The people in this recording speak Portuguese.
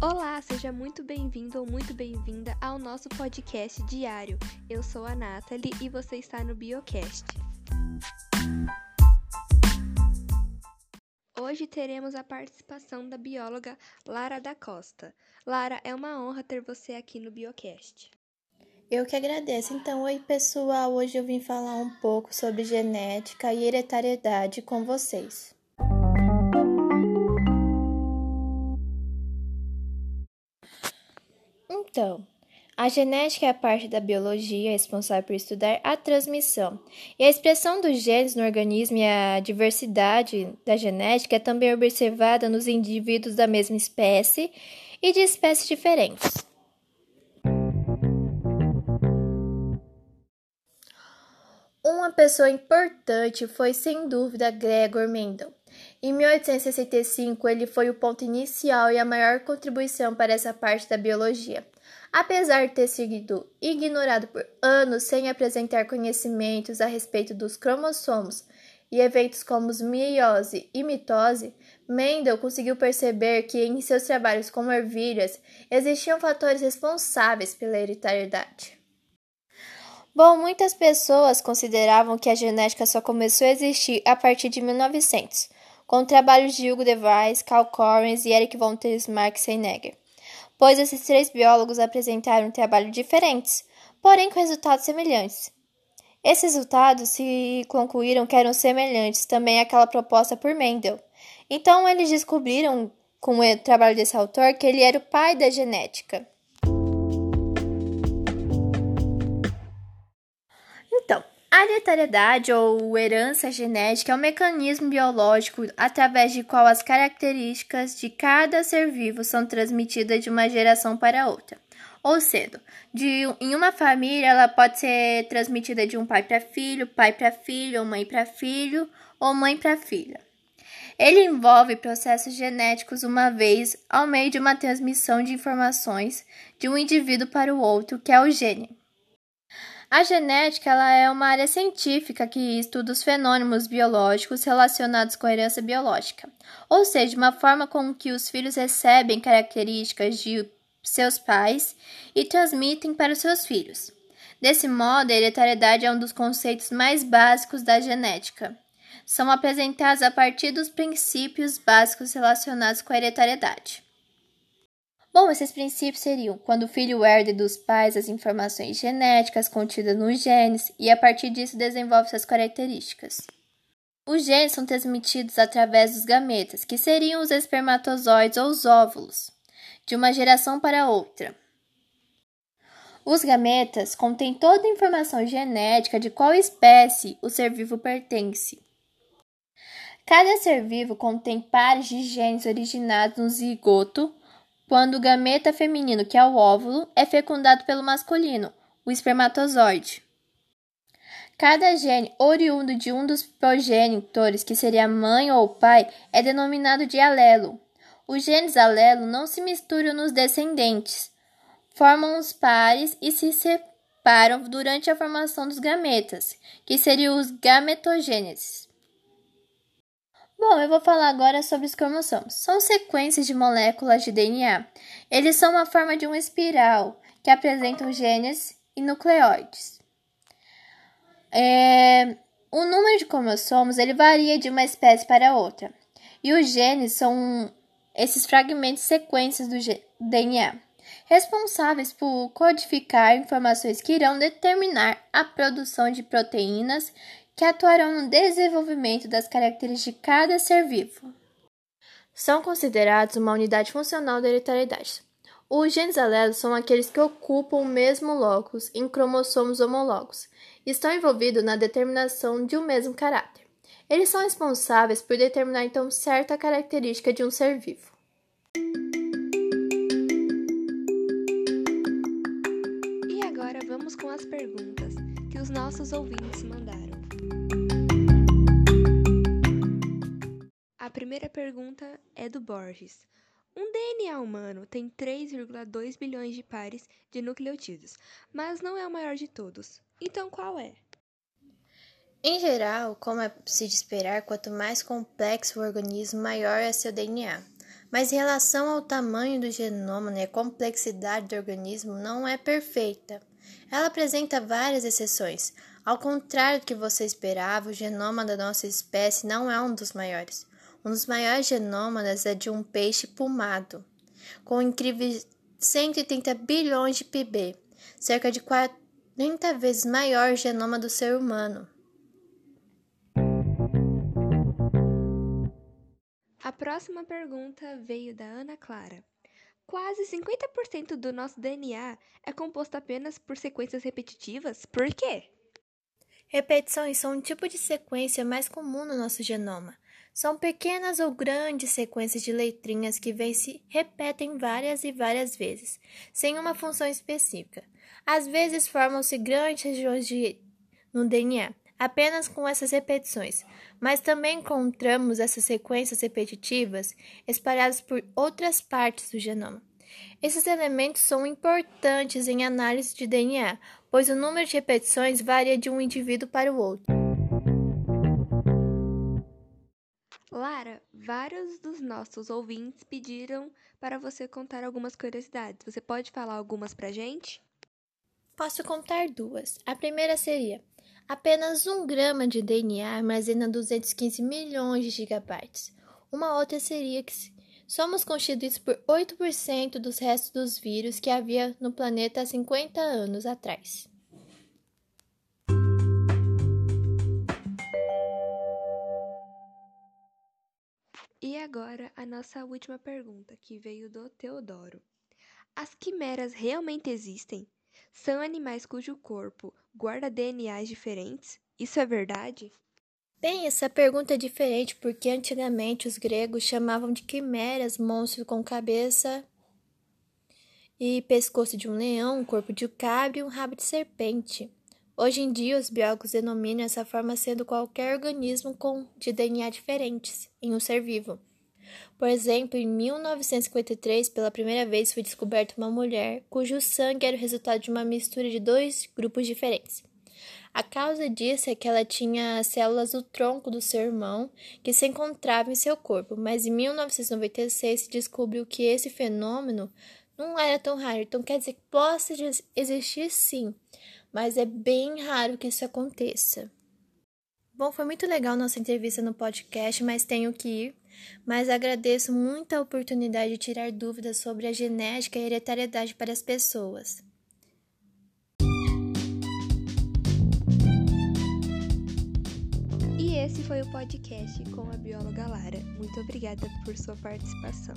Olá, seja muito bem-vindo ou muito bem-vinda ao nosso podcast diário. Eu sou a Nathalie e você está no Biocast. Hoje teremos a participação da bióloga Lara da Costa. Lara, é uma honra ter você aqui no Biocast. Eu que agradeço. Então, oi pessoal, hoje eu vim falar um pouco sobre genética e hereditariedade com vocês. Então, a genética é a parte da biologia responsável por estudar a transmissão. E a expressão dos genes no organismo e a diversidade da genética é também observada nos indivíduos da mesma espécie e de espécies diferentes. Uma pessoa importante foi, sem dúvida, Gregor Mendel. Em 1865, ele foi o ponto inicial e a maior contribuição para essa parte da biologia. Apesar de ter sido ignorado por anos sem apresentar conhecimentos a respeito dos cromossomos e eventos como meiose e mitose, Mendel conseguiu perceber que em seus trabalhos com ervilhas existiam fatores responsáveis pela hereditariedade. Bom, muitas pessoas consideravam que a genética só começou a existir a partir de 1900, com trabalhos de Hugo de Vries, Carl Correns e Eric von Marx-Seinegger, pois esses três biólogos apresentaram trabalhos diferentes, porém com resultados semelhantes. Esses resultados se concluíram que eram semelhantes também àquela proposta por Mendel. Então eles descobriram, com o trabalho desse autor, que ele era o pai da genética. Hereditariedade ou herança genética é um mecanismo biológico através de qual as características de cada ser vivo são transmitidas de uma geração para outra. Ou seja, de, em uma família ela pode ser transmitida de um pai para filho, pai para filho, ou mãe para filho, ou mãe para filha. Ele envolve processos genéticos uma vez ao meio de uma transmissão de informações de um indivíduo para o outro, que é o gene. A genética ela é uma área científica que estuda os fenômenos biológicos relacionados com a herança biológica, ou seja, uma forma com que os filhos recebem características de seus pais e transmitem para os seus filhos. Desse modo, a hereditariedade é um dos conceitos mais básicos da genética. São apresentados a partir dos princípios básicos relacionados com a hereditariedade. Bom, esses princípios seriam quando o filho herda dos pais as informações genéticas contidas nos genes e a partir disso desenvolve suas características. Os genes são transmitidos através dos gametas, que seriam os espermatozoides ou os óvulos, de uma geração para outra. Os gametas contêm toda a informação genética de qual espécie o ser vivo pertence. Cada ser vivo contém pares de genes originados no zigoto quando o gameta feminino, que é o óvulo, é fecundado pelo masculino, o espermatozoide. Cada gene oriundo de um dos progenitores, que seria a mãe ou pai, é denominado de alelo. Os genes alelo não se misturam nos descendentes, formam os pares e se separam durante a formação dos gametas, que seriam os gametogêneses. Bom, eu vou falar agora sobre os cromossomos. São sequências de moléculas de DNA. Eles são uma forma de uma espiral que apresentam genes e nucleóides. É, o número de cromossomos ele varia de uma espécie para outra. E os genes são esses fragmentos sequências do DNA, responsáveis por codificar informações que irão determinar a produção de proteínas que atuarão no desenvolvimento das características de cada ser vivo. São considerados uma unidade funcional da hereditariedade. Os genes alelos são aqueles que ocupam o mesmo locus em cromossomos homólogos e estão envolvidos na determinação de um mesmo caráter. Eles são responsáveis por determinar então certa característica de um ser vivo. E agora vamos com as perguntas que os nossos ouvintes mandaram. A primeira pergunta é do Borges. Um DNA humano tem 3,2 bilhões de pares de nucleotídeos, mas não é o maior de todos. Então qual é? Em geral, como é se de esperar, quanto mais complexo o organismo, maior é seu DNA. Mas em relação ao tamanho do genoma e a complexidade do organismo não é perfeita. Ela apresenta várias exceções. Ao contrário do que você esperava, o genoma da nossa espécie não é um dos maiores. Um dos maiores genômadas é de um peixe pulmado, com incríveis 130 bilhões de PB, cerca de 40 vezes maior genoma do ser humano. A próxima pergunta veio da Ana Clara. Quase 50% do nosso DNA é composto apenas por sequências repetitivas. Por quê? Repetições são um tipo de sequência mais comum no nosso genoma. São pequenas ou grandes sequências de letrinhas que vêm se repetem várias e várias vezes, sem uma função específica. Às vezes formam-se grandes regiões de... no DNA, apenas com essas repetições, mas também encontramos essas sequências repetitivas espalhadas por outras partes do genoma. Esses elementos são importantes em análise de DNA, pois o número de repetições varia de um indivíduo para o outro. Vários dos nossos ouvintes pediram para você contar algumas curiosidades. Você pode falar algumas para gente? Posso contar duas. A primeira seria: Apenas um grama de DNA armazena 215 milhões de gigabytes. Uma outra seria que somos constituídos por 8% dos restos dos vírus que havia no planeta há 50 anos atrás. E agora a nossa última pergunta, que veio do Teodoro. As quimeras realmente existem? São animais cujo corpo guarda DNAs diferentes? Isso é verdade? Bem, essa pergunta é diferente porque antigamente os gregos chamavam de quimeras monstros com cabeça e pescoço de um leão, um corpo de cabra e um rabo de serpente. Hoje em dia, os biólogos denominam essa forma sendo qualquer organismo com de DNA diferentes em um ser vivo. Por exemplo, em 1953, pela primeira vez foi descoberta uma mulher cujo sangue era o resultado de uma mistura de dois grupos diferentes. A causa disso é que ela tinha células do tronco do seu irmão que se encontravam em seu corpo, mas em 1996 se descobriu que esse fenômeno não era tão raro. Então quer dizer que possa existir sim, mas é bem raro que isso aconteça. Bom, foi muito legal nossa entrevista no podcast, mas tenho que ir. Mas agradeço muito a oportunidade de tirar dúvidas sobre a genética e hereditariedade para as pessoas. E esse foi o podcast com a bióloga Lara. Muito obrigada por sua participação.